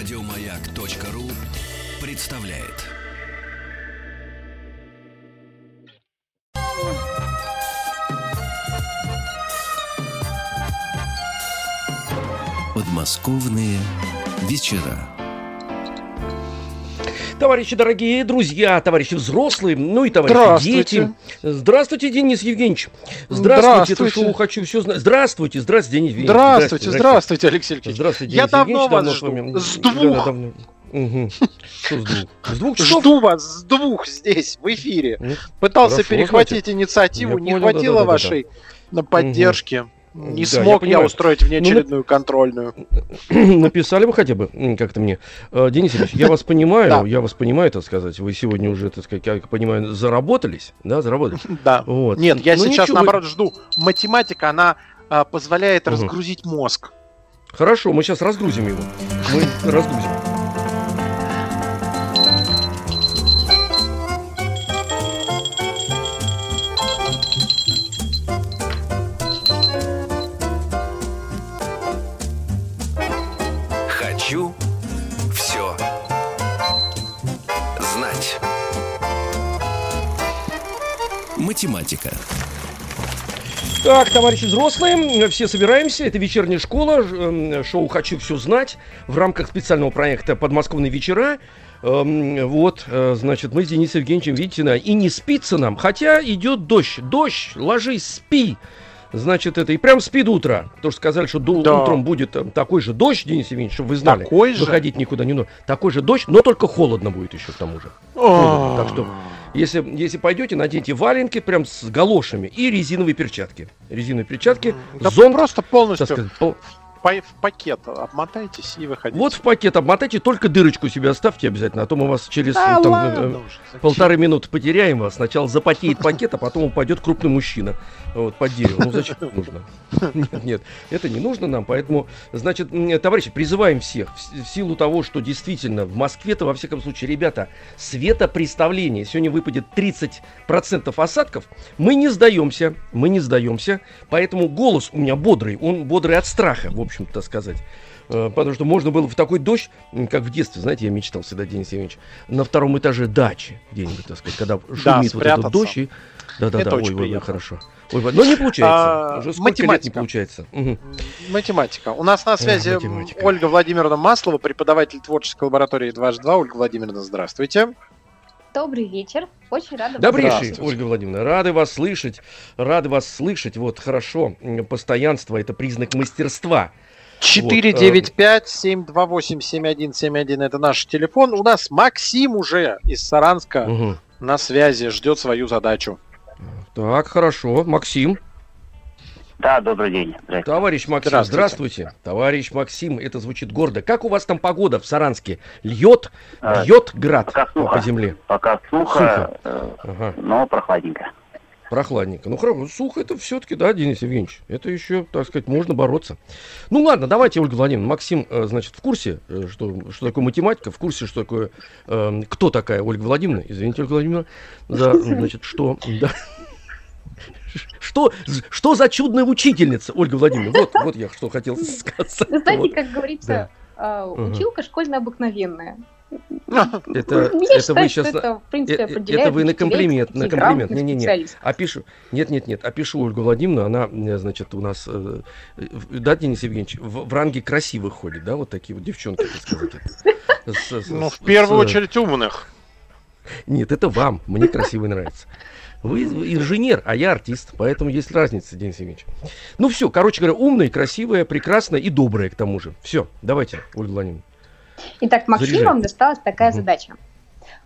Радиомаяк.ру представляет. Подмосковные вечера. Товарищи дорогие, друзья, товарищи взрослые, ну и товарищи Здравствуйте. дети. Здравствуйте, Денис Евгеньевич. Здравствуйте, это шоу «Хочу все знать». Здравствуйте, здравствуйте, Денис Евгеньевич. Здравствуйте, здравствуйте, Алексей Алексеевич. Здравствуйте, Я Денис давно Евгеньевич, вас давно с жду. вами- С Да, двух. да, давно. Мгм. Что с двух? С двух часов? Жду вас с двух здесь, в эфире. Пытался хорошо, перехватить инициативу, Я не понял, хватило да-да-да-да-да. вашей на поддержке. Не Да, смог я я, устроить внеочередную контрольную. Написали вы хотя бы как-то мне. Э, Денис Ильич, я вас понимаю, Да. я вас понимаю, так сказать. Вы сегодня уже, так сказать, я понимаю, заработались, да, заработались. Да. Вот. Нет, я Ну, сейчас ничего, наоборот жду. Математика, она а, позволяет разгрузить мозг. Хорошо, мы сейчас разгрузим его. Мы разгрузим. Математика. Так, товарищи взрослые, все собираемся. Это вечерняя школа, эм, шоу «Хочу все знать» в рамках специального проекта «Подмосковные вечера». Эм, Вот, э, значит, мы с Денисом Евгеньевичем, видите, на- и не спится нам, хотя идет дождь. Дождь, ложись, спи. Значит, это и прям спи до утра. Потому что сказали, что до- Да. утром будет э, такой же дождь, Денис Евгеньевич, чтобы вы знали. Такой же? Выходить никуда не нужно. Такой же дождь, но только холодно будет еще к тому же. Холодно, так что Если, если пойдете, наденьте валенки прям с галошами и резиновые перчатки. Резиновые перчатки, Да зонт, просто так полностью сказать, пол- по- в пакет обмотайтесь и выходите. Вот в пакет обмотайте, только дырочку себе оставьте обязательно, а то мы вас через Да ну, там, ладно э, полторы минуты потеряем вас. Сначала запотеет пакет, а потом упадет крупный мужчина вот, под дерево. Ну зачем это нужно? Нет, нет, это не нужно нам, поэтому, значит, товарищи, призываем всех, в силу того, что действительно в Москве-то, во всяком случае, ребята, светопреставление, сегодня выпадет 30% осадков, мы не сдаемся, мы не сдаемся, поэтому голос у меня бодрый, он бодрый от страха, в общем-то так сказать. Э, Потому что можно было в такой дождь, как в детстве, знаете, я мечтал всегда, Денис Евгеньевич, на втором этаже дачи где-нибудь, так сказать, когда шумит вот этот дождь. И... Да-да-да, Это очень ой, ой, хорошо. Ой, но не получается. А, Уже сколько лет не математика. получается. Мгм. Математика. У нас на связи математика. Ольга Владимировна Маслова, преподаватель творческой лаборатории 2H2. Ольга Владимировна, здравствуйте. Добрый вечер. Очень рада вас Добрейший. Ольга Владимировна, рады вас слышать, рады вас слышать, вот, хорошо, постоянство, это признак мастерства. 495-728-7171 это наш телефон. У нас Максим уже из Саранска Мгм. на связи, ждет свою задачу. Так, хорошо, Максим, Да, добрый день. Здравствуйте. товарищ Максим, Здравствуйте. здравствуйте. Товарищ Максим, это звучит гордо. Как у вас там погода в Саранске? Льет, А, льет град пока сухо. по земле? Пока сухо, Сухо. э, Ага. но прохладненько. Прохладненько. Ну хорошо, сухо это все-таки, да, Денис Евгеньевич? Это еще, так сказать, можно бороться. Ну ладно, давайте, Ольга Владимировна. Максим, э, значит, в курсе, э, что, что такое математика, в курсе, что такое, э, кто такая Ольга Владимировна? Извините, Ольга Владимировна, за, значит, что, да. Что, что за чудная учительница, Ольга Владимировна? Вот, вот я что хотел сказать. Вы знаете, Вот. как говорится, э, училка школьная обыкновенная. Это, Я это вы считаю, сейчас... что это, в принципе, э, определяет это вы на комплимент, на комплимент. грамотных Не-не-не. специалистов. Опишу. Нет, нет, нет. Опишу Ольгу Владимировну. Она, э, значит, у нас, э, э, да, Денис Евгеньевич, в, в ранге красивых ходит, да, вот такие вот девчонки, так сказать. это. С- Ну, с- в первую с- очередь умных. Нет, это вам. Мне красивый нравится. Вы инженер, а я артист, поэтому есть разница, Денис Евгеньевич. Ну все, короче говоря, умная, красивая, прекрасная и добрая к тому же. Все, давайте, Ольга Владимировна. Итак, Максим, Заряжай. вам досталась такая Мгм. задача.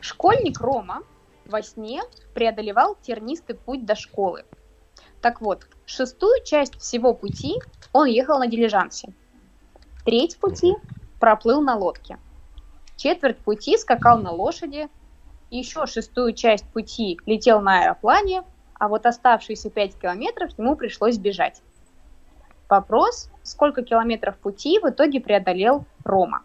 Школьник Рома во сне преодолевал тернистый путь до школы. Так вот, шестую часть всего пути он ехал на дилижансе. Треть пути проплыл на лодке. Четверть пути скакал на лошади. Еще шестую часть пути летел на аэроплане, а вот оставшиеся 5 километров ему пришлось бежать. Вопрос, сколько километров пути в итоге преодолел Рома.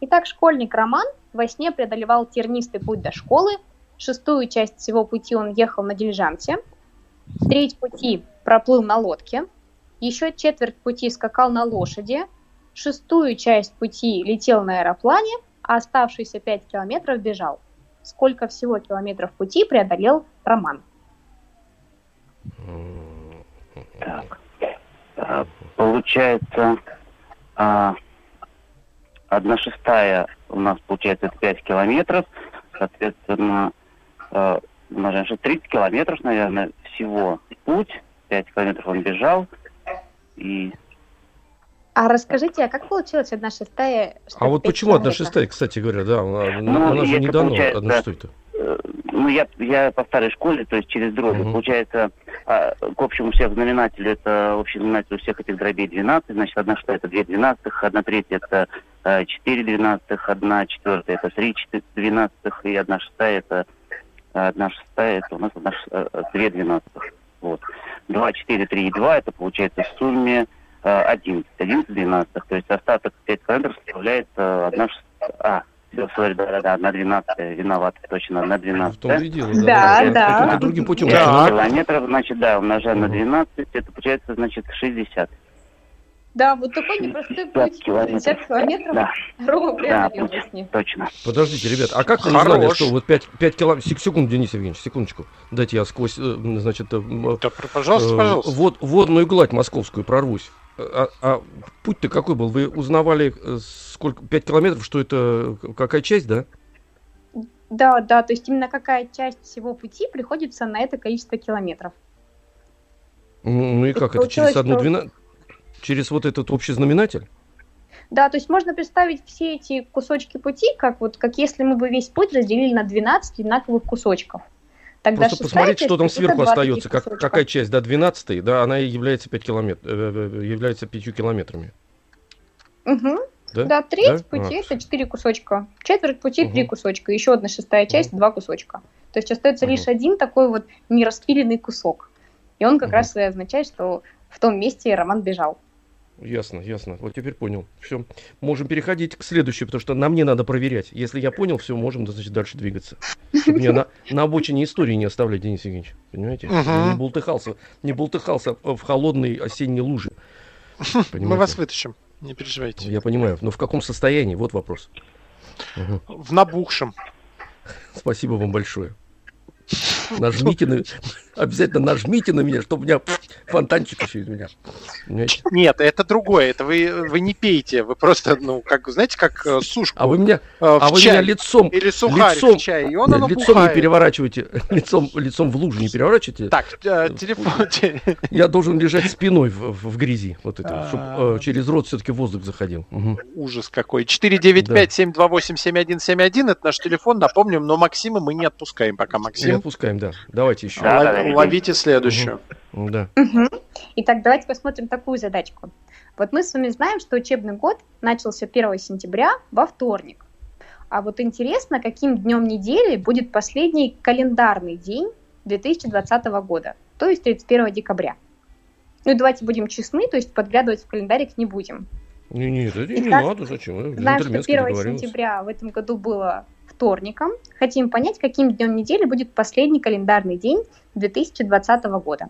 Итак, школьник Роман во сне преодолевал тернистый путь до школы, шестую часть всего пути он ехал на дилижансе, треть пути проплыл на лодке, еще четверть пути скакал на лошади, шестую часть пути летел на аэроплане, а оставшиеся 5 километров бежал. Сколько всего километров пути преодолел Роман? Так. Получается, а, одна шестая у нас получается это 5 километров. Соответственно, умножаем на 30 километров, наверное, всего путь. 5 километров он бежал. И А расскажите, а как получилось одна шестая? А вот почему одна шестая, кстати говоря, да, она, Ну, она же не дано одна шестая-то. Э, Ну, я, я по старой школе, то есть через дроби. Мгм. Получается, а, к общему всех знаменателю, это общий знаменатель у всех этих дробей 12, значит, одна шестая это 2 двенадцатых, одна третья это э, 4 двенадцатых, одна четвертая это 3 четы- двенадцатых, и одна шестая это э, одна шестая это у нас одна ш- э, э, 2 двенадцатых. Вот. 2, 4, 3 и 2, это получается в сумме э, 11, 11 двенадцатых, то есть остаток 5 километров составляет э, одна шестая, а, все, сори, да, да, да, одна двенадцатая, виноват, точно, одна В том и дело, Да, да. да. Каким-то другим путем. Да. километров, значит, да, умножаем на Мгм. 12, это получается, значит, 60. Да, вот такой непростой 50 путь. километров. 50 километров Да, Рома преодолел путь. во сне. точно. Подождите, ребят, а как вы узнали, что вот 5, 5 километров... Секунду, Денис Евгеньевич, секундочку. Дайте я сквозь, э, значит, э, Да, пожалуйста, э, пожалуйста. вод- водную гладь московскую прорвусь. А, а путь-то какой был? Вы узнавали, э, сколько, 5 километров, что это, какая часть, да? Да, да, то есть именно какая часть всего пути приходится на это количество километров. Ну, ну и как, это через одну двенадцать? Через вот этот общий знаменатель? Да, то есть можно представить все эти кусочки пути, как вот как если мы бы весь путь разделили на 12 одинаковых кусочков. Тогда Просто посмотреть, что там сверху остается, как, кусочка. какая часть, да, 12 да, она и является 5 километров, является 5 километрами. Мгм. Да? Да, треть Да? пути А, это 4 кусочка, четверть пути три Мгм. кусочка, еще одна шестая часть два кусочка. То есть остается Мгм. лишь один такой вот нераспиленный кусок. И он как Мгм. раз и означает, что в том месте Роман бежал. Ясно, ясно. Вот теперь понял. Все. Можем переходить к следующей, потому что нам не надо проверять. Если я понял, все, можем, значит, дальше двигаться. Чтобы мне на, на обочине истории не оставлять, Денис Евгеньевич. Понимаете? Я Не бултыхался, не бултыхался в холодной осенней луже. Мы Понимаете? вас вытащим, не переживайте. Я понимаю. Но в каком состоянии? Вот вопрос. Мгм. В набухшем. Спасибо вам большое. Нажмите на... Обязательно нажмите на меня, чтобы у меня фонтанчик еще из меня. Понимаете? Нет, это другое. Это вы, вы не пейте. Вы просто, ну, как, знаете, как э, сушку А вы меня, э, в а вы чай. меня лицом, Или сухарь лицом- в чай, и он лицом не бухает. переворачивайте, лицом, лицом в лужу не переворачивайте. Так, э, телефон. те- Я должен лежать спиной в, в- грязи, вот это, чтобы А. через рот все-таки воздух заходил. Ужас какой. 495-728-7171, это наш телефон, напомним, но Максима мы не отпускаем пока. Не Максим, отпускаем, да. Давайте еще. Да, лов- да, да. Ловите следующую. Да. Мгм. Итак, давайте посмотрим такую задачку. Вот мы с вами знаем, что учебный год начался 1 сентября во вторник. А вот интересно, каким днем недели будет последний календарный день 2020 года, то есть 31 декабря. Ну и давайте будем честны, то есть подглядывать в календарик не будем. Не, не, это не Итак, надо, зачем? Знаем, что джентльменски 1 договорились. сентября в этом году было вторником. Хотим понять, каким днем недели будет последний календарный день 2020 года.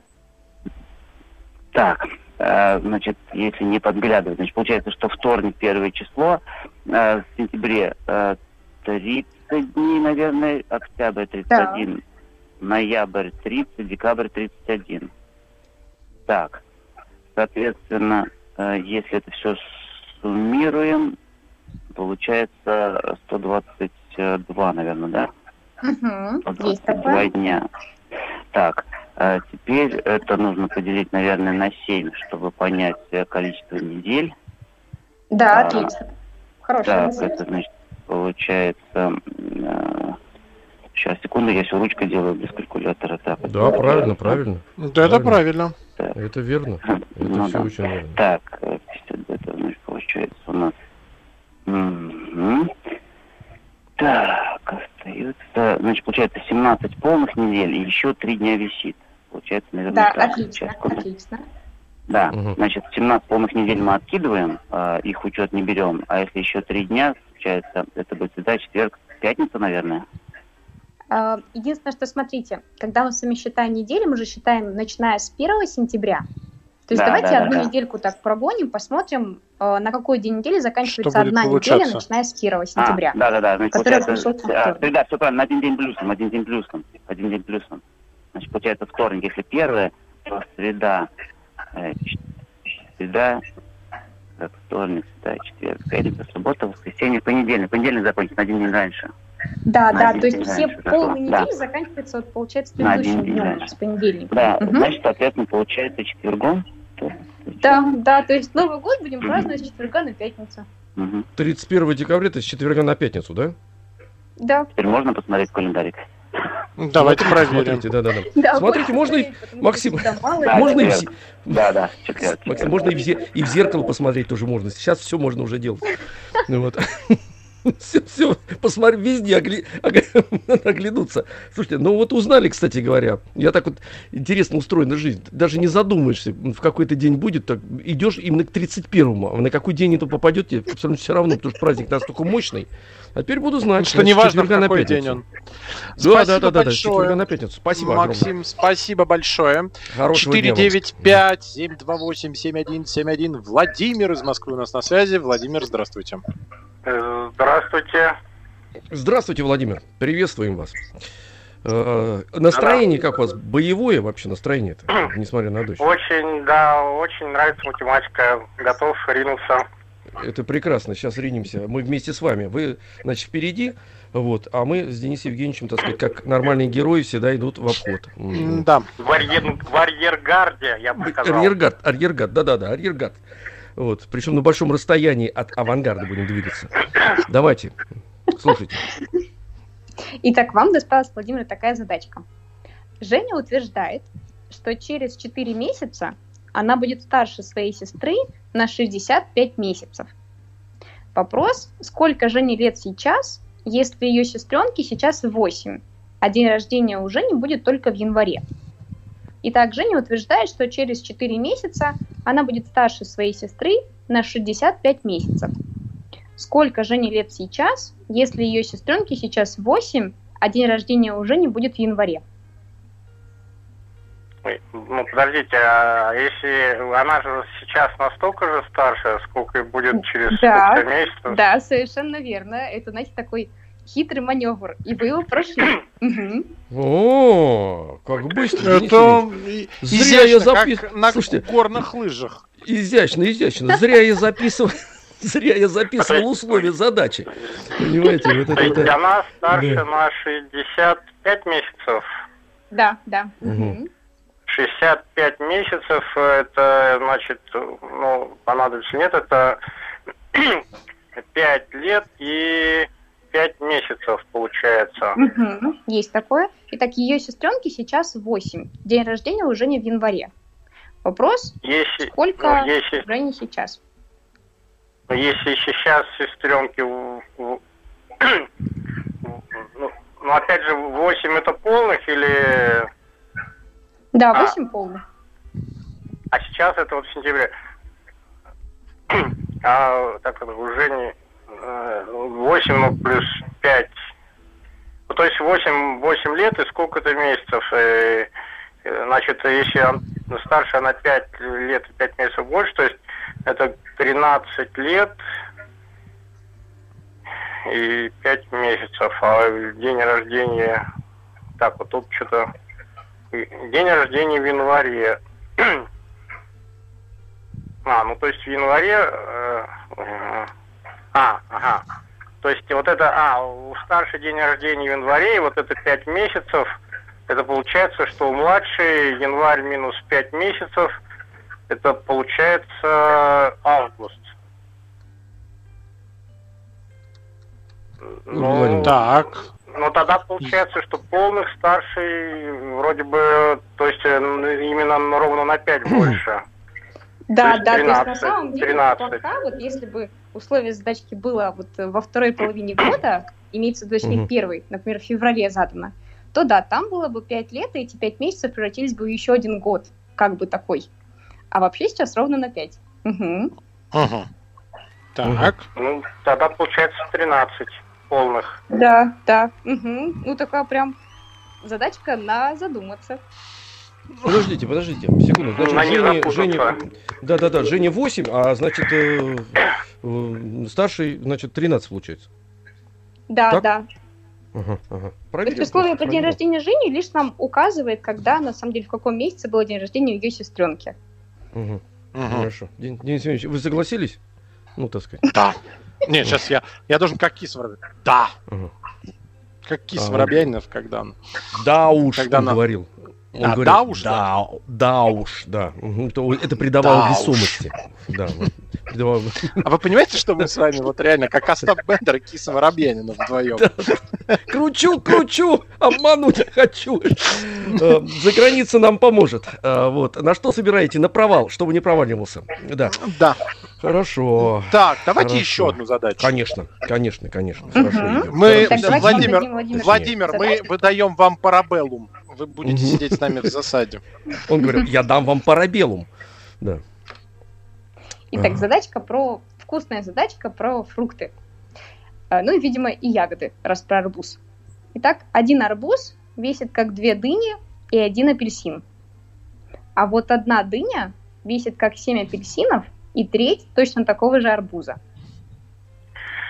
Так, э, значит, если не подглядывать, значит, получается, что вторник, первое число, э, в сентябре э, 30 дней, наверное, октябрь 31, ноябрь 30, декабрь 31. Так, соответственно, э, если это все суммируем, получается 122, наверное, да? Вот Есть 22 такое. дня. Так, э, теперь это нужно поделить, наверное, на 7, чтобы понять э, количество недель. Да, А, отлично. Хорошая Так, мысль. это значит, получается... сейчас, секунду, я все ручкой делаю без калькулятора. Так, Да, правильно, правильно. Да, это правильно. Это верно. Это Ну все да. очень верно. Так, э, 50, это значит, получается у нас... Мгм. Так, остается... Значит, получается 17 полных недель и еще 3 дня висит. Получается, наверное, Да, так. отлично, Сейчас, секунду. отлично. Да, Мгм. значит, 17 полных недель мы откидываем, а, их учет не берем. А если еще 3 дня, получается, это будет среда, четверг, пятница, наверное. А, Единственное, что смотрите, когда мы с вами считаем недели, мы же считаем, начиная с 1 сентября, То есть Да, давайте да, да, одну да. недельку так прогоним, посмотрим, э, на какой день недели заканчивается одна получаться? неделя, начиная с 1 А, сентября. да, да, да. Значит, получается, а, да, все правильно, один день плюсом, один день плюсом. Один день плюсом. Значит, получается вторник, если первое, то среда, э, среда, так, вторник, среда, четверг, пятница, суббота, воскресенье, понедельник. Понедельник закончится на один день раньше. Да, на да, то есть все полные да. недели заканчиваются, вот, получается, предыдущим днем у раньше. нас, понедельник. Да, Мгм. значит, соответственно, получается четвергом. То- Да, да, то есть Новый год будем праздновать с четверга на пятницу. Мгм. 31 декабря, это с четверга на пятницу, да? Да, Теперь можно посмотреть календарик? Давайте Смотрите, проверим. Смотрите, да, да, да. да. Смотрите, можно и- что Максим, можно и Да, да. Максим, можно и в, зе- и в зеркало посмотреть тоже можно. Сейчас все можно уже делать. Ну Вот. Все, все, посмотри, везде огли- ог- надо оглянуться. Слушайте, ну вот узнали, кстати говоря, я так вот интересно устроена жизнь. Даже не задумаешься, в какой-то день будет, так идешь именно к 31-му, а на какой день это попадет, тебе абсолютно все равно, потому что праздник настолько мощный. А теперь буду знать. Что не с важно, в на какой пятницу. день он. Да, да, да, да, да, большое. четверга на пятницу. Спасибо огромное. Максим, спасибо большое. Хорошего дня вам. 495-728-7171. Владимир из Москвы у нас на связи. Владимир, здравствуйте. Э, Здравствуйте. Здравствуйте, Владимир. Приветствуем вас. Э, Настроение как у вас? Боевое вообще настроение это, несмотря на дождь. Очень, да, очень нравится математика. Готов ринуться. Это прекрасно. Сейчас ринемся. Мы вместе с вами. Вы, значит, впереди, вот, а мы с Денисом Евгеньевичем, так сказать, как нормальные герои, всегда идут в обход. Да. В, арьер- в арьергарде, я бы сказал. Арьергард, арьергард, да-да-да, арьергард. Вот, причем на большом расстоянии от авангарда будем двигаться. Давайте, слушайте. Итак, вам досталась, Владимир, такая задачка. Женя утверждает, что через 4 месяца она будет старше своей сестры на 65 месяцев. Вопрос, сколько Жене лет сейчас, если ее сестренке сейчас 8, а день рождения у Жени будет только в январе. Итак, Женя утверждает, что через 4 месяца она будет старше своей сестры на 65 месяцев. Сколько Жене лет сейчас, если ее сестренке сейчас 8, а день рождения у Жени будет в январе? Ой, Ну, подождите, а если она же сейчас настолько же старше, сколько и будет через Да. сколько месяцев? Да, совершенно верно. Это, знаете, такой хитрый маневр. И вы его прошли. О, как быстро. Это Зря я изящно, запис- как на горных лыжах. Изящно, изящно. Зря я записывал. Зря я записывал условия задачи. Понимаете, вот То это, есть она старше на 65 месяцев. Да, да. Мгм. 65 месяцев, э, это значит, ну, понадобится нет, это 5 лет и 5 месяцев получается. Мгм. Есть такое. Итак, ее сестренке сейчас 8. День рождения уже не в январе. Вопрос, Если, сколько ну, если, Жене сейчас? если сейчас сестренки, ну, ну, опять же, 8 это полных или... Да, А. 8 полных. А сейчас это вот в сентябре. А так это уже не э, 8, ну плюс 5. Ну, то есть 8, 8 лет и сколько-то месяцев. э, э, Значит, если он старше на 5 лет и 5 месяцев больше, то есть это 13 лет и 5 месяцев. А день рождения... Так, вот тут что-то... День рождения в январе. А, ну то есть в январе... э, э, а, ага. То есть вот это... А, у старший день рождения в январе, и вот это 5 месяцев, это получается, что у младшей январь минус 5 месяцев, это получается август. Владимир. Так. Ну, тогда получается, что полных старший вроде бы, то есть э, ну, именно ровно на 5 больше. Да, есть да, то есть на 13, самом деле 13. пока вот если бы условие задачки было вот во второй половине года, имеется в виду, точнее, Мгм. в первой, например, в феврале задано, то да, там было бы 5 лет, и эти 5 месяцев превратились бы в еще один год, как бы такой. А вообще сейчас ровно на 5. Мгм. Мгм. Так. Ну, тогда получается 13 полных. Да, да. мгм. Ну, такая прям задачка на задуматься. Подождите, подождите, секунду. Значит, На не Женя, да, да, да, Женя 8, а значит э, э, старший, значит 13 получается. Да, Так? да. Ага, ага. Условие просто, про день рождения Жени лишь нам указывает, когда, на самом деле, в каком месяце был день рождения ее сестренки. Мгм, Мгм. Хорошо. Ден- Денис Евгеньевич, вы согласились? Ну, так сказать. Да. Не, сейчас я, я должен как кис. Да. Как кис А, Воробьянинов, когда он... Да уж, Когда он говорил. Он А, говорил, да уж, да, да уж, да. Мгм, то Это придавало Да уж. весомости. Да, вот. Придавало- А вы понимаете, что мы с вами вот реально как Остап Бендер и Киса Воробьянина вдвоем? Кручу, кручу, обмануть хочу. Э, За граница нам поможет. Э, Вот. На что собираете? На провал, чтобы не проваливался. Да. Да. Хорошо. Так, давайте Хорошо. еще одну задачу. Конечно, конечно, конечно. Хорошо идем. Мы, Так, Владимир, дадим Владимиру Владимир, мы выдаем вам парабеллум. Вы будете сидеть с нами в засаде. Он говорит, я дам вам парабеллум. Да. Итак, Ага. задачка про... Вкусная задачка про фрукты. А, Ну и, видимо, и ягоды, раз про арбуз. Итак, один арбуз весит как две дыни и один апельсин. А вот одна дыня весит как семь апельсинов и треть точно такого же арбуза.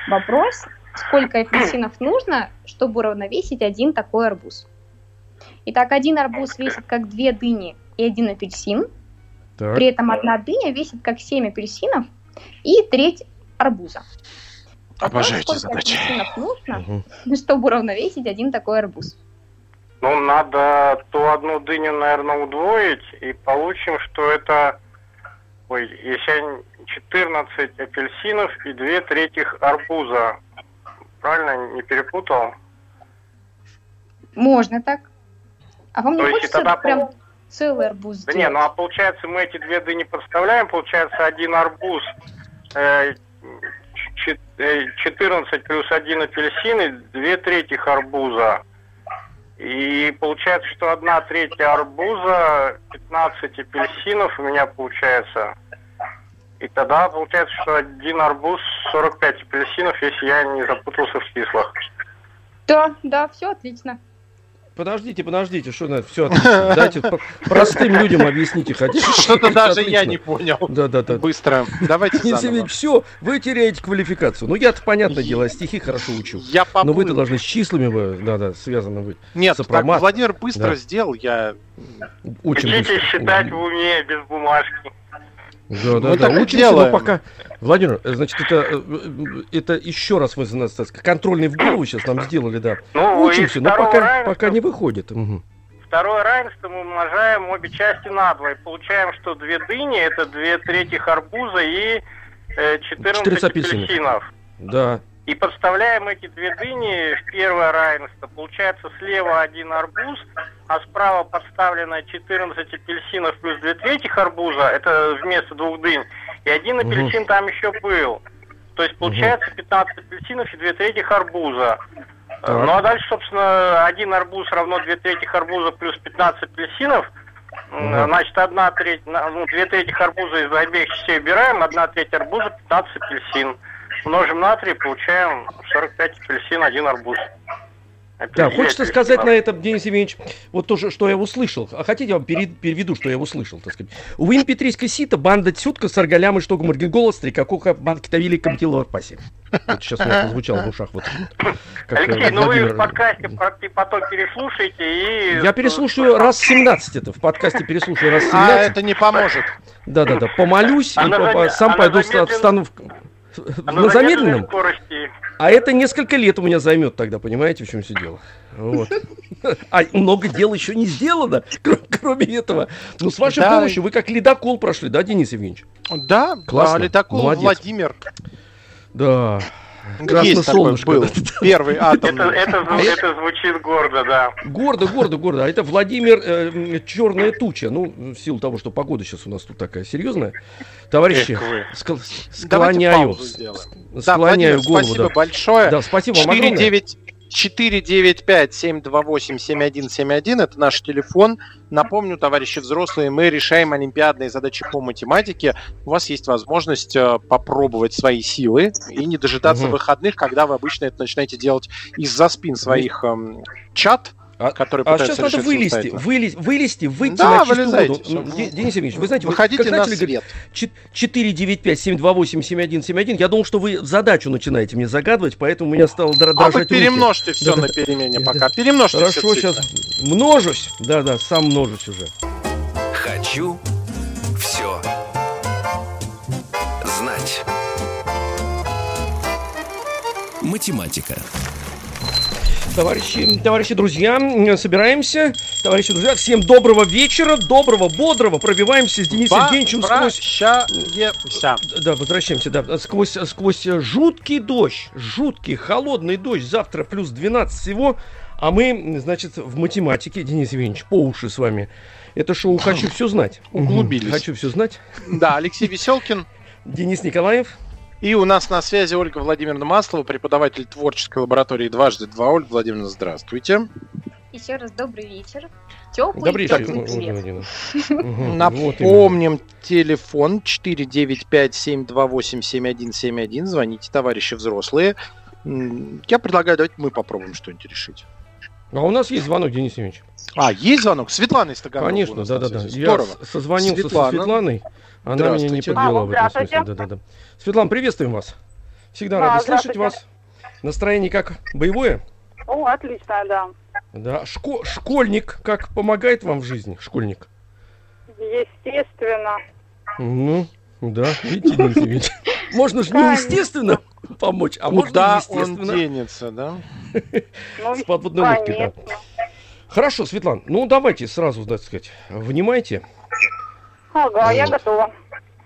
Вопрос, сколько апельсинов нужно, чтобы уравновесить один такой арбуз? Итак, один арбуз весит как две дыни и один апельсин, Так. при этом одна дыня весит как 7 апельсинов и треть арбуза. Вопрос, Обожаю эти задачи. нужно, Мгм. чтобы уравновесить один такой арбуз? Ну, надо ту одну дыню, наверное, удвоить, и получим, что это... Ой, если я не- 14 апельсинов и две третьих арбуза. Правильно, не перепутал? Можно так. А вам не То хочется тогда прям целый арбуз Да сделать? не, ну а получается мы эти две дыни подставляем, получается один арбуз, э, ч- э, 14 плюс один апельсин и две третьих арбуза. И получается, что одна треть арбуза, 15 апельсинов у меня получается. И тогда получается, что один арбуз 45 апельсинов, если я не запутался в числах. Да, да, все отлично. Подождите, подождите, что на все отлично. Дайте простым людям объясните хотите. Что-то даже я Отлично. не понял. Да, да, да. Быстро. Давайте заново. все, вы теряете квалификацию. Ну я-то понятное дело, стихи хорошо учу. Я Но вы-то поплыл. должны с числами, да, да, связаны быть. Нет, так. Владимир быстро Да. сделал, я... Очень Учитесь быстро. считать в уме без бумажки. Да, да, Мы да. Учимся, делаем. но пока. Владимир, э, значит, это, э, э, это еще раз вы нас, так сказать, контрольный в голову сейчас нам сделали, да. Ну, Учимся, но пока, равенства- пока не выходит. Мгм. Второе равенство мы умножаем обе части на два. И получаем, что две дыни это две третьих арбуза и э, 14, 14 апельсинов. апельсинов. Да. И подставляем эти две дыни в первое равенство. Получается слева один арбуз, а справа подставлено 14 апельсинов плюс две третьих арбуза. Это вместо двух дынь. И один апельсин там еще был. То есть получается 15 апельсинов и две третьих арбуза. Так. Ну а дальше, собственно, один арбуз равно две третьих арбуза плюс 15 апельсинов. Ага. Значит, одна треть, ну, две трети арбуза из обеих частей убираем, одна треть арбуза, 15 апельсин. Умножим на 3, получаем 45 апельсин, один арбуз. Да, Апельсин, хочется апельсин. сказать на этом, Денис Евгеньевич, вот то, что я услышал. А хотите, я вам пере- переведу, что я услышал, так сказать. У импетрийской сита банда Тютка с Аргалям и Штогом Маргингола, Стрекакоха, банки Тавили, Камтилова, Паси. Вот сейчас у меня прозвучало в ушах вот. как, Алексей, ну вы Владимир- в подкасте потом переслушайте и... Я переслушаю раз 17 это, в подкасте переслушаю раз А 17. это не поможет. Да-да-да, помолюсь, А и на сам а пойду ста- замедлен- встану в... А на замедленном? скорости. А это несколько лет у меня займет тогда, понимаете, в чем все дело. Вот. А много дел еще не сделано, кро- кроме этого. Ну, с вашей Да. помощью вы как ледокол прошли, да, Денис Евгеньевич? Да, Классно, а ледокол молодец. Владимир. Да. Красное Есть такой солнышко, был. Первый Это, атомный. это, зву- это звучит гордо, да. Гордо, гордо, гордо. А это Владимир э, Черная туча. Ну, в силу того, что погода сейчас у нас тут такая серьезная. Товарищи, ск- склоняю, паузу сделаем. с- Да, склоняю Владимир, голову. спасибо Да. большое. да, спасибо вам огромное. 49 495-728-7171 это наш телефон. Напомню, товарищи взрослые, мы решаем олимпиадные задачи по математике. У вас есть возможность э, попробовать свои силы и не дожидаться Мгм. выходных, когда вы обычно это начинаете делать из-за спин своих эм, чат А, который а сейчас надо вылезти, вылезти, вылезти, выйти Да, на чистую вылезайте, воду. Де- Денис Евгеньевич, вы знаете, Выходите вы как на начали говорить, свет. 495-728-7171, я думал, что вы задачу начинаете мне загадывать, поэтому у меня стало др- А вы дрожать руки. перемножьте все Да-да. на перемене Да-да. пока. Перемножьте Хорошо, все сейчас множусь. Да-да, сам множусь уже. Хочу все знать. Математика. Товарищи, товарищи друзья, собираемся. Товарищи друзья, всем доброго вечера, доброго, бодрого. Пробиваемся с Денисом Евгеньевичем сквозь... Прощаемся. Да, возвращаемся, да, сквозь, сквозь жуткий дождь, жуткий, холодный дождь. Завтра плюс 12 всего, а мы, значит, в математике, Денис Евгеньевич, по уши с вами. Это шоу «Хочу все знать». Углубились. «Хочу все знать». Да, Алексей Веселкин. Денис Николаев. И у нас на связи Ольга Владимировна Маслова, преподаватель творческой лаборатории «Дважды два». Ольга Владимировна, здравствуйте. Еще раз добрый вечер. Теплый, Добрый вечер, теплый именно. Напомним, телефон 495-728-7171. Звоните, товарищи взрослые. Я предлагаю, давайте мы попробуем что-нибудь решить. А у нас есть звонок, Денис Евгеньевич. А, есть звонок? Светлана из Таганрога Конечно, да-да-да. Я созвонился Светлана. со Светланой. Она меня не подвела Алло, в этом смысле. Да-да-да. Светлана, приветствуем вас. Всегда Да, рады слышать вас. Настроение как боевое? О, отлично, да. Да. Шко- школьник как помогает вам в жизни? Школьник. Естественно. Ну, да, видите, Денис Евгеньевич. Можно же неестественно помочь, а можно Куда он естественно. денется, да? Ну, С подводной лодки, да. Хорошо, Светлана, ну давайте сразу, так сказать, внимайте. Ага, я готова.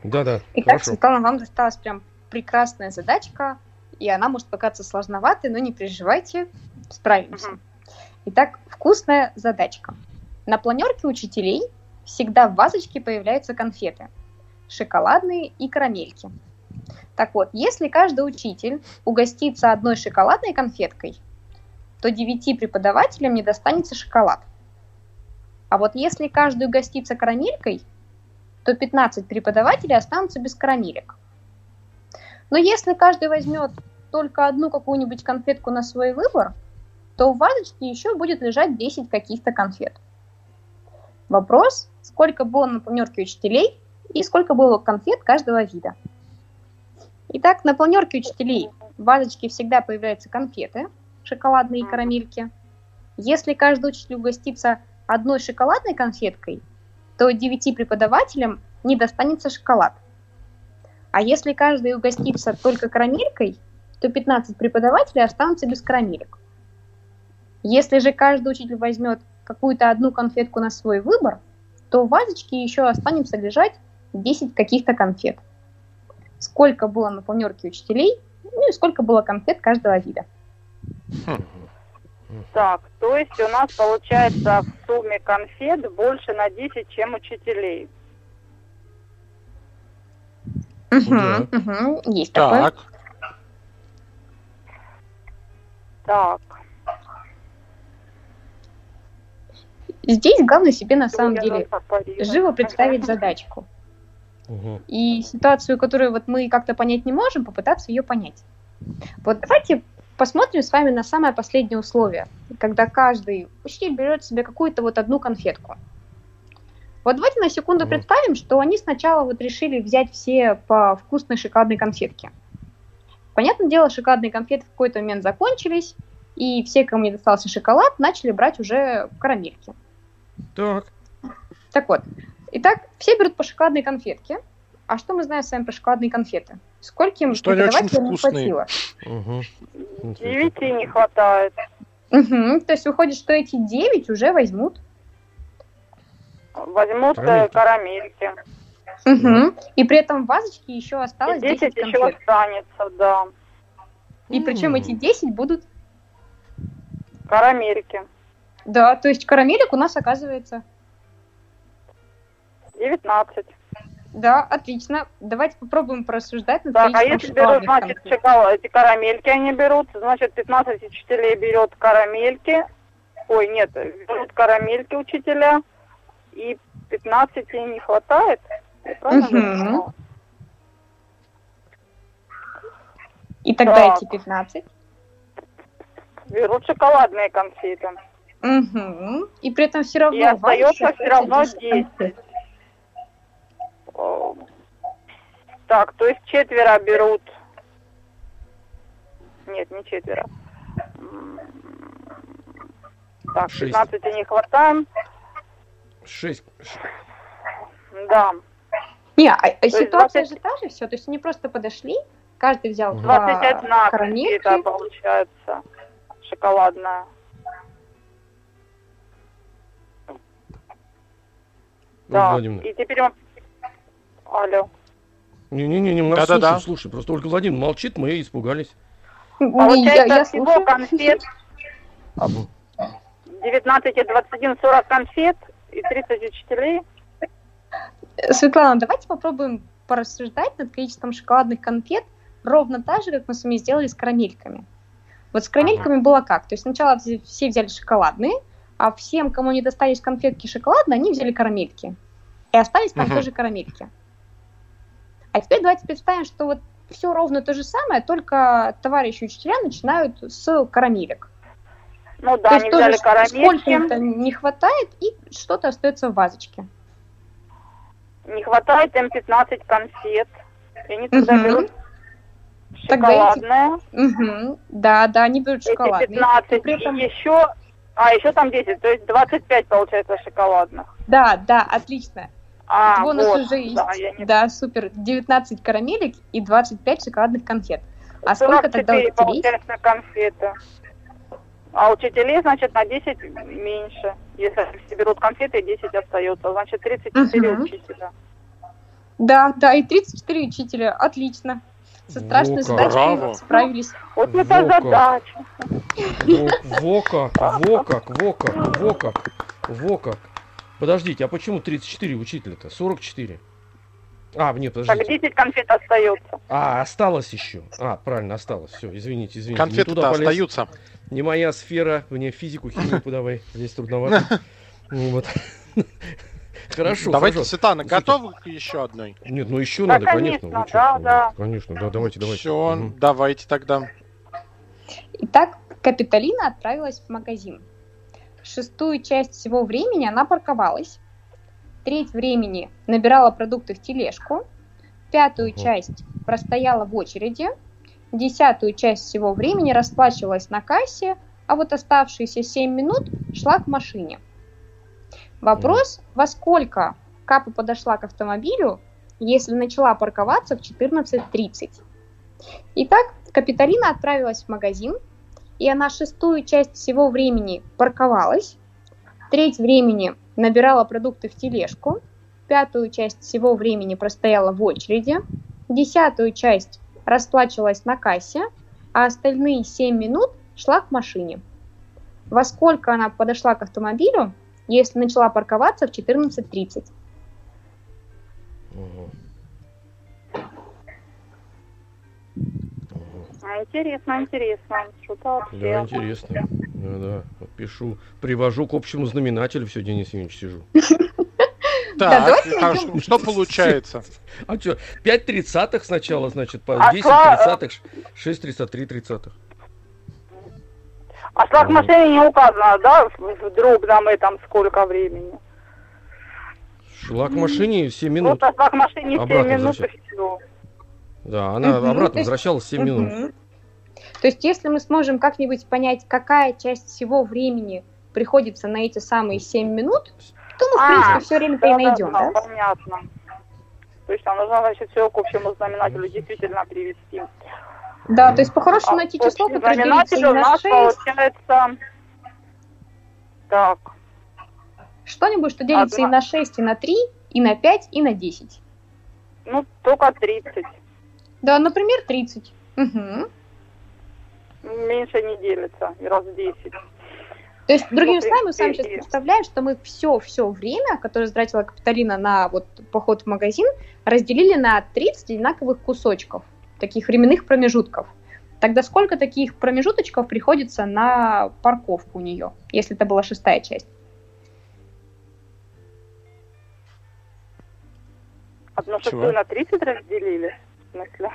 Да-да, Итак, хорошо. Светлана, вам досталась прям прекрасная задачка, и она может показаться сложноватой, но не переживайте, справимся. Итак, вкусная задачка. На планерке учителей всегда в вазочке появляются конфеты. Шоколадные и карамельки. Так вот, если каждый учитель угостится одной шоколадной конфеткой, то девяти преподавателям не достанется шоколад. А вот если каждый угостится карамелькой, то 15 преподавателей останутся без карамелек. Но если каждый возьмет только одну какую-нибудь конфетку на свой выбор, то в вазочке еще будет лежать 10 каких-то конфет. Вопрос, сколько было на планерке учителей и сколько было конфет каждого вида. Итак, на планерке учителей в вазочке всегда появляются конфеты, шоколадные и карамельки. Если каждый учитель угостится одной шоколадной конфеткой, то 9 преподавателям не достанется шоколад. А если каждый угостится только карамелькой, то 15 преподавателей останутся без карамелек. Если же каждый учитель возьмет какую-то одну конфетку на свой выбор, то в вазочке еще останется лежать 10 каких-то конфет. Сколько было на планерке учителей, ну и сколько было конфет каждого вида. Так, то есть у нас получается в сумме конфет больше на 10, чем учителей. Да. Мгм, Есть такое. Так, Так, Здесь главное себе на самом деле живо представить задачку. И ситуацию, которую вот мы как-то понять не можем, попытаться ее понять. Вот давайте посмотрим с вами на самое последнее условие, когда каждый учитель берет себе какую-то вот одну конфетку. Вот давайте на секунду представим, что они сначала вот решили взять все по вкусной шоколадной конфетке. Понятное дело, шоколадные конфеты в какой-то момент закончились, и все, кому не достался шоколад, начали брать уже карамельки. Так. Так вот, итак, все берут по шоколадной конфетке. А что мы знаем с вами про шоколадные конфеты? Скольким Что они очень преподавателям не хватило? Мгм. Девяти не хватает. Мгм, То есть выходит, что эти 9 уже возьмут. Возьмут э, Карамельки. карамельки. Мгм. И при этом в вазочке еще И осталось 10 10 еще конфет. останется, да. И причем эти 10 будут... Карамельки. Да, то есть карамелек у нас оказывается... 19. Да, отлично. Давайте попробуем порассуждать над Так, а если берут, шоколадных значит, шоколад, эти карамельки они берут, значит, 15 учителей берет карамельки. Ой, нет, берут карамельки учителя, и 15 не хватает. Запомнила? И тогда Так. эти 15. Берут шоколадные конфеты. Угу. И при этом все равно... И остается вазочка все равно 10 конфет. 10. О, Так, то есть четверо берут... Нет, не четверо. Так, Шесть. 15 не хватаем. Шесть. Да, Не, а, а ситуация 20 же та же все. То есть они просто подошли, каждый взял Мгм. по 21 карамельке. это получается шоколадная. Ольга Да, и теперь мы... Алло. Не-не-не, мы нас Да-да-да. слушаем, слушай. Просто Ольга Владимировна молчит, мы и испугались. Я, Получается, я всего слушаю. конфет Мгм. 19 и 21, 40 конфет и 30 учителей. Светлана, давайте попробуем порассуждать над количеством шоколадных конфет ровно так же, как мы с вами сделали с карамельками. Вот с карамельками было как? То есть сначала все взяли шоколадные, а всем, кому не достались конфетки шоколадные, они взяли карамельки. И остались там Мгм. тоже карамельки. А теперь давайте представим, что вот все ровно то же самое, только товарищи учителя начинают с карамелек. Ну то да, есть они взяли сколько карамельки. то не хватает, и что-то остается в вазочке. Не хватает им 15 конфет. И они тогда Мгм. берут Тогда эти-. Мгм. Да, да, они берут Эти шоколадные. 15. И при этом- И еще... А, еще там 10, то есть 25 получается шоколадных. Да, да, отлично. А, Вот у нас вот, уже есть. да, я не... Да, супер. 19 карамелек и 25 шоколадных конфет. А сколько тогда у 44 учителей? конфеты. А учителей, значит, на 10 меньше. Если все берут конфеты, и 10 остается. Значит, 34 Мгм. учителя. Да, да, и 34 учителя. Отлично. Со страшной Во как. задачей Браво. справились. Вот Во это как. задача. Во, во как, во как, во как, во как, во как. Подождите, а почему 34 учителя-то? 44. А, нет, Так подождите. 10 конфет остается. А, осталось еще. А, правильно, осталось. Все, извините, извините. не Конфеты-то туда полез. остаются. Не моя сфера, мне физику, химию подавай. Здесь трудновато. Ну Вот. Хорошо, Давайте, хорошо. Светлана, готовы к еще одной? Нет, ну еще Да, надо, конечно. конечно, вы чё, да, ну, да. Конечно, да, давайте, давайте. Все, Мгм. давайте тогда. Итак, Капитолина отправилась в магазин. Шестую часть всего времени она парковалась. Треть времени набирала продукты в тележку. Пятую часть простояла в очереди. Десятую часть всего времени расплачивалась на кассе, а вот оставшиеся 7 минут шла к машине. Вопрос, во сколько Капа подошла к автомобилю, если начала парковаться в 14.30. Итак, Капитолина отправилась в магазин, и она шестую часть всего времени парковалась, треть времени набирала продукты в тележку, пятую часть всего времени простояла в очереди, десятую часть расплачивалась на кассе, а остальные 7 минут шла к машине. Во сколько она подошла к автомобилю, если начала парковаться в 14.30? Мгм. А, Интересно, интересно. Что-то Да, вообще. интересно. Да, да. Вот пишу. Привожу к общему знаменателю все, Денис Евгеньевич, сижу. Так, а что, что получается? А что, 5 тридцатых сначала, значит, по А 10 сла- тридцатых, 6 33 тридцатых. А шлак машины не указано, да, в дробном этом сколько времени? Шла к машине 7 минут. Вот а шлак машине 7 Обратно минут и все. Да, она то обратно есть- возвращалась 7 минут. Мгм. То есть, если мы сможем как-нибудь понять, какая часть всего времени приходится на эти самые 7 минут, то мы, в А, принципе, все время-то и найдем, да? понятно. То есть нам нужно, значит, все к общему знаменателю действительно привести. Да, то есть, по-хорошему, А найти число, общий которое делится и у на нас 6, получается... Так, что-нибудь, что делится Одна. и на 6, и на 3, и на 5, и на 10. ну, только 30. Да, например, 30. Мгм. Меньше не делится, раз в 10. То есть, другими Ну, словами, мы с вами и- сейчас представляем, что мы все-все время, которое затратила Капиталина на вот поход в магазин, разделили на 30 одинаковых кусочков, таких временных промежутков. Тогда сколько таких промежуточков приходится на парковку у нее, если это была шестая часть? Одну шестую на 30 разделили? Смысле?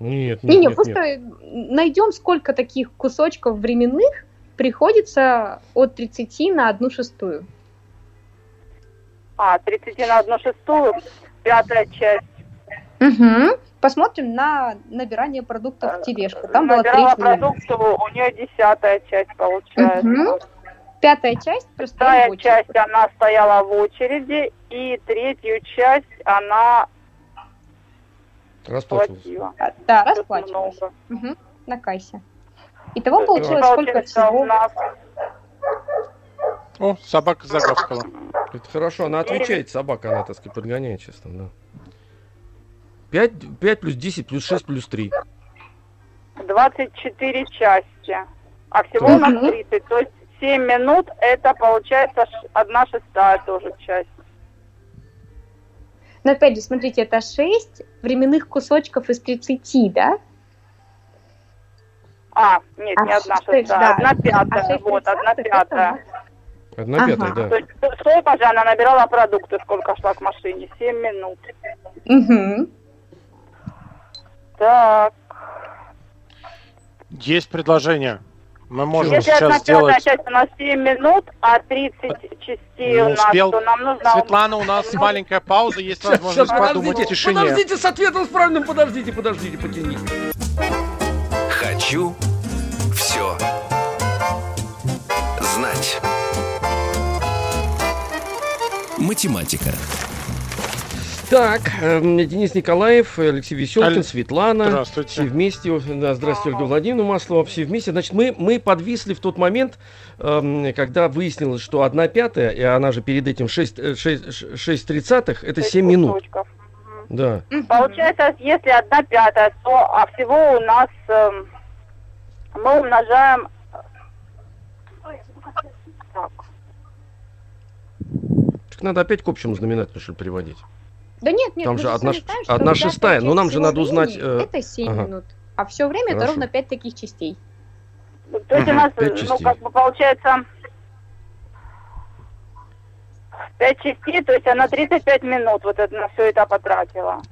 Нет, нет, Не-не, нет, просто нет. найдем сколько таких кусочков временных приходится от 30 на одну шестую. А, 30 на одну шестую, пятая часть. Угу. Посмотрим на набирание продуктов в тележку. Там была Набирала третья. продукту, у нее десятая часть получается. Мгм. Пятая часть просто Вторая часть, она стояла в очереди, и третью часть она Расплачивался. платила. Да, расплачивалась. Мгм. На кассе. Итого Так. получилось сколько Получается, у всего? нас О, собака загавкала. Это хорошо, она отвечает, собака, она, так сказать, подгоняет честно, да. 5, 5 плюс 10 плюс 6 плюс 3. 24 части, а всего у нас Мгм. 30. То есть 7 минут, это получается ш- одна шестая тоже часть. Но опять же, смотрите, это 6 временных кусочков из 30, да? А, нет, А не одна шестая, да. одна А пятая, шесть вот, одна пятая. Одна Ага. пятая, То да. есть сколько же она набирала продукты, сколько шла к машине? 7 минут. Угу. Так, Есть предложение. Мы можем если одна сейчас пятая сделать... часть у нас 7 минут, а 30 частей Не у нас, успел. то нам нужно... Светлана, у нас маленькая пауза, есть возможность подумать в тишине. подождите, с ответом с правильным, подождите, подождите, потяните. Хочу все знать. Математика. Так, эм, Денис Николаев, Алексей Веселкин, Аль- Светлана. Все Здравствуйте. вместе, да, здравствуйте, Ольга Владимировна Маслова, все вместе. Значит, мы, мы подвисли в тот момент, эм, когда выяснилось, что одна пятая, и она же перед этим 6, 6, 6 тридцатых, это 7 минут. кусочков. Да. Получается, если одна пятая, то а всего у нас эм, мы умножаем... Так, Так надо опять к общему знаменателю, что ли, приводить. Да нет, нет, Там же одна знаем, одна шестая, но нам же надо узнать, э, Это 7 ага. минут. А все время это Хорошо. ровно 5 таких частей. То есть у нас, пять ну, частей. как бы получается... 5 частей, то есть она 35 минут вот это, на все это потратила.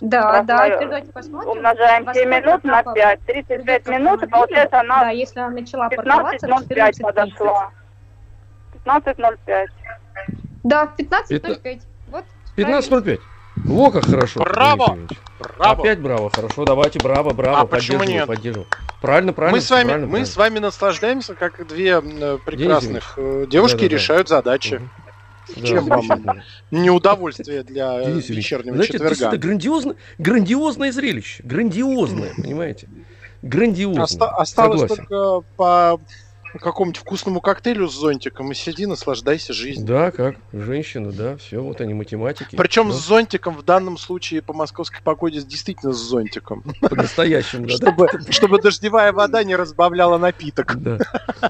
Да, Раз да, мы теперь давайте посмотрим. Умножаем во 7 сколько минут на папа 5, 35 придет к минут, и получается она Да, если она начала парковаться, 15.05 14.30. подошла. 15.05. Да, в 15.05. Вот. 15.05. Во, как хорошо. Браво! Денис. Браво! Опять браво, хорошо, давайте, браво, браво, А почему поддерживаю, нет? поддерживаю. Правильно, правильно. Мы с вами, правильно, мы правильно. с вами наслаждаемся, как две м, прекрасных э, девушки Да-да-да. решают задачи. Мгм. Да, Чем вам. Неудовольствие для э, Денис вечернего Знаете, это четверга. действительно грандиозно, грандиозное зрелище. Грандиозное, понимаете? Грандиозное. Оста- осталось Согласен. только по какому-нибудь вкусному коктейлю с зонтиком и сиди, наслаждайся жизнью. Да, как женщина, да, все, вот они математики. Причем Да, с зонтиком в данном случае по московской погоде действительно с зонтиком. по-настоящему, да, да. Чтобы, чтобы дождевая вода не разбавляла напиток. Да.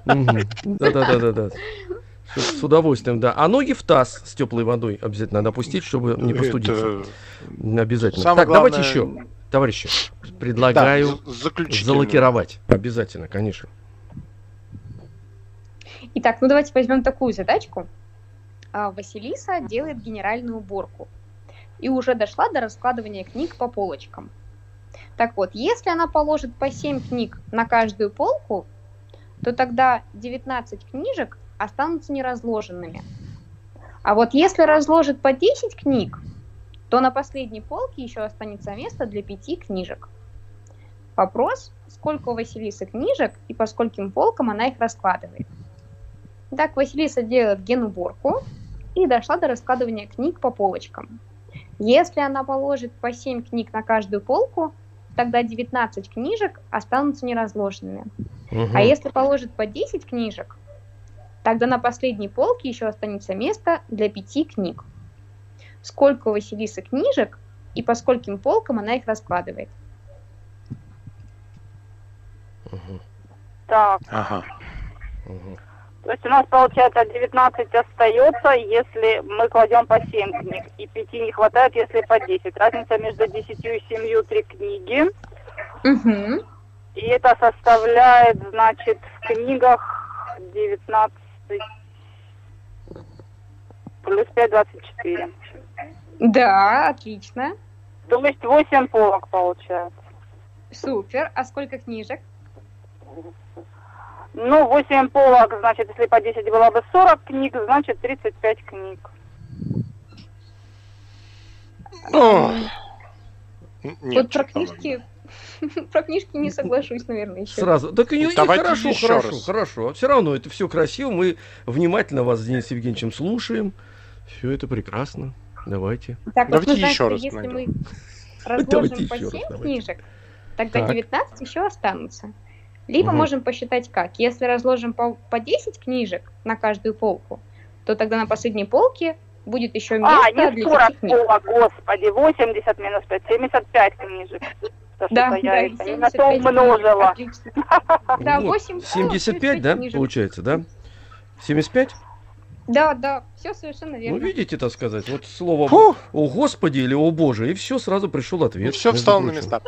Мгм. Да-да-да-да-да. С с удовольствием, да. А ноги в таз с теплой водой обязательно надо опустить, чтобы не простудиться. Это Обязательно. самое так, давайте главное- еще, товарищи, да, предлагаю заключительное. залакировать. Обязательно, конечно. Итак, ну давайте возьмем такую задачку. А, Василиса делает генеральную уборку и уже дошла до раскладывания книг по полочкам. Так вот, если она положит по 7 книг на каждую полку, то тогда 19 книжек останутся неразложенными. А вот если разложит по 10 книг, то на последней полке еще останется место для 5 книжек. Вопрос, сколько у Василисы книжек и по скольким полкам она их раскладывает. Так Василиса делает генуборку и дошла до раскладывания книг по полочкам. Если она положит по 7 книг на каждую полку, тогда 19 книжек останутся неразложенными. Мгм. А если положит по 10 книжек, тогда на последней полке еще останется место для 5 книг. Сколько у Василисы книжек и по скольким полкам она их раскладывает? Мгм. Так, Ага. Мгм. То есть у нас получается 19 остается, если мы кладем по 7 книг, и 5 не хватает, если по 10. Разница между 10 и 7 3 книги. Угу. И это составляет, значит, в книгах 19 плюс 5, 24. Да, отлично. То есть 8 полок получается. Супер. А сколько книжек? Ну, 8 полок, значит, если по 10 было бы 40 книг, значит, 35 книг. Ох. Н- вот Нет, про книжки, про книжки не соглашусь, наверное, еще. Сразу. Так и, и Давайте хорошо, еще хорошо, раз. хорошо. Все равно это все красиво. Мы внимательно вас с Денисом Евгеньевичем слушаем. Все это прекрасно. Давайте. Так, вот Давайте знаем, еще что раз если найдем. мы Давайте разложим по еще раз, 7 давайте. книжек, тогда Так. 19 еще останутся. Либо Мгм. можем посчитать как. Если разложим по, по 10 книжек на каждую полку, то тогда на последней полке будет еще место А, не для 40 таких книг. полок, господи, 80 минус 5, 75 книжек. Да, Да, да, я на то 75 книжек. умножила. Да, Вот. 8 полок, 75, да, книжек. получается, да? 75? Да, да, все совершенно Ну, верно. видите, так сказать, вот слово Фух, «О Господи» или «О Боже», и все, сразу пришел ответ. все встало на места.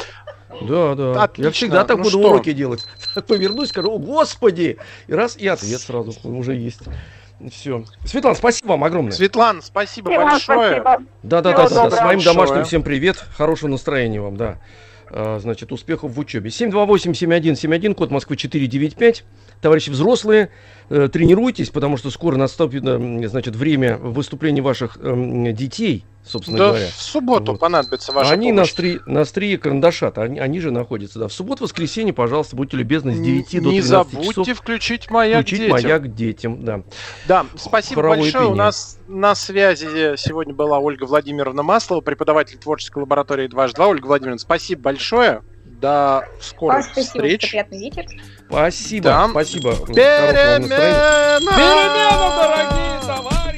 Да, да. Отлично. Я всегда так Ну буду что? уроки делать. Повернусь, скажу, «О, Господи! И раз, и ответ сразу уже есть. Все. Светлана, спасибо вам огромное. Светлана, спасибо вам большое. спасибо. Да, да, Всего да, да, да. доброго. Своим домашним всем привет. Хорошего настроения вам, да. А, Значит, успехов в учебе. 728-7171, код Москвы 495. Товарищи взрослые, э, тренируйтесь, потому что скоро наступит, э, значит, время выступлений ваших эм, детей, собственно Да, говоря. в субботу Вот. понадобится ваша они на, помощь. стри, на острие карандаша-то, они, они же находятся, да. В субботу-воскресенье, пожалуйста, будьте любезны, с 9 до Не 13 забудьте часов включить маяк включить детям. маяк детям, да. Да, спасибо Хоровое большое. У пение. нас на связи сегодня была Ольга Владимировна Маслова, преподаватель творческой лаборатории 2H2. Ольга Владимировна, спасибо большое. До А, скорых спасибо, встреч. приятный вечер. Спасибо, Да. спасибо. Настроения. Перемена! дорогие товарищи!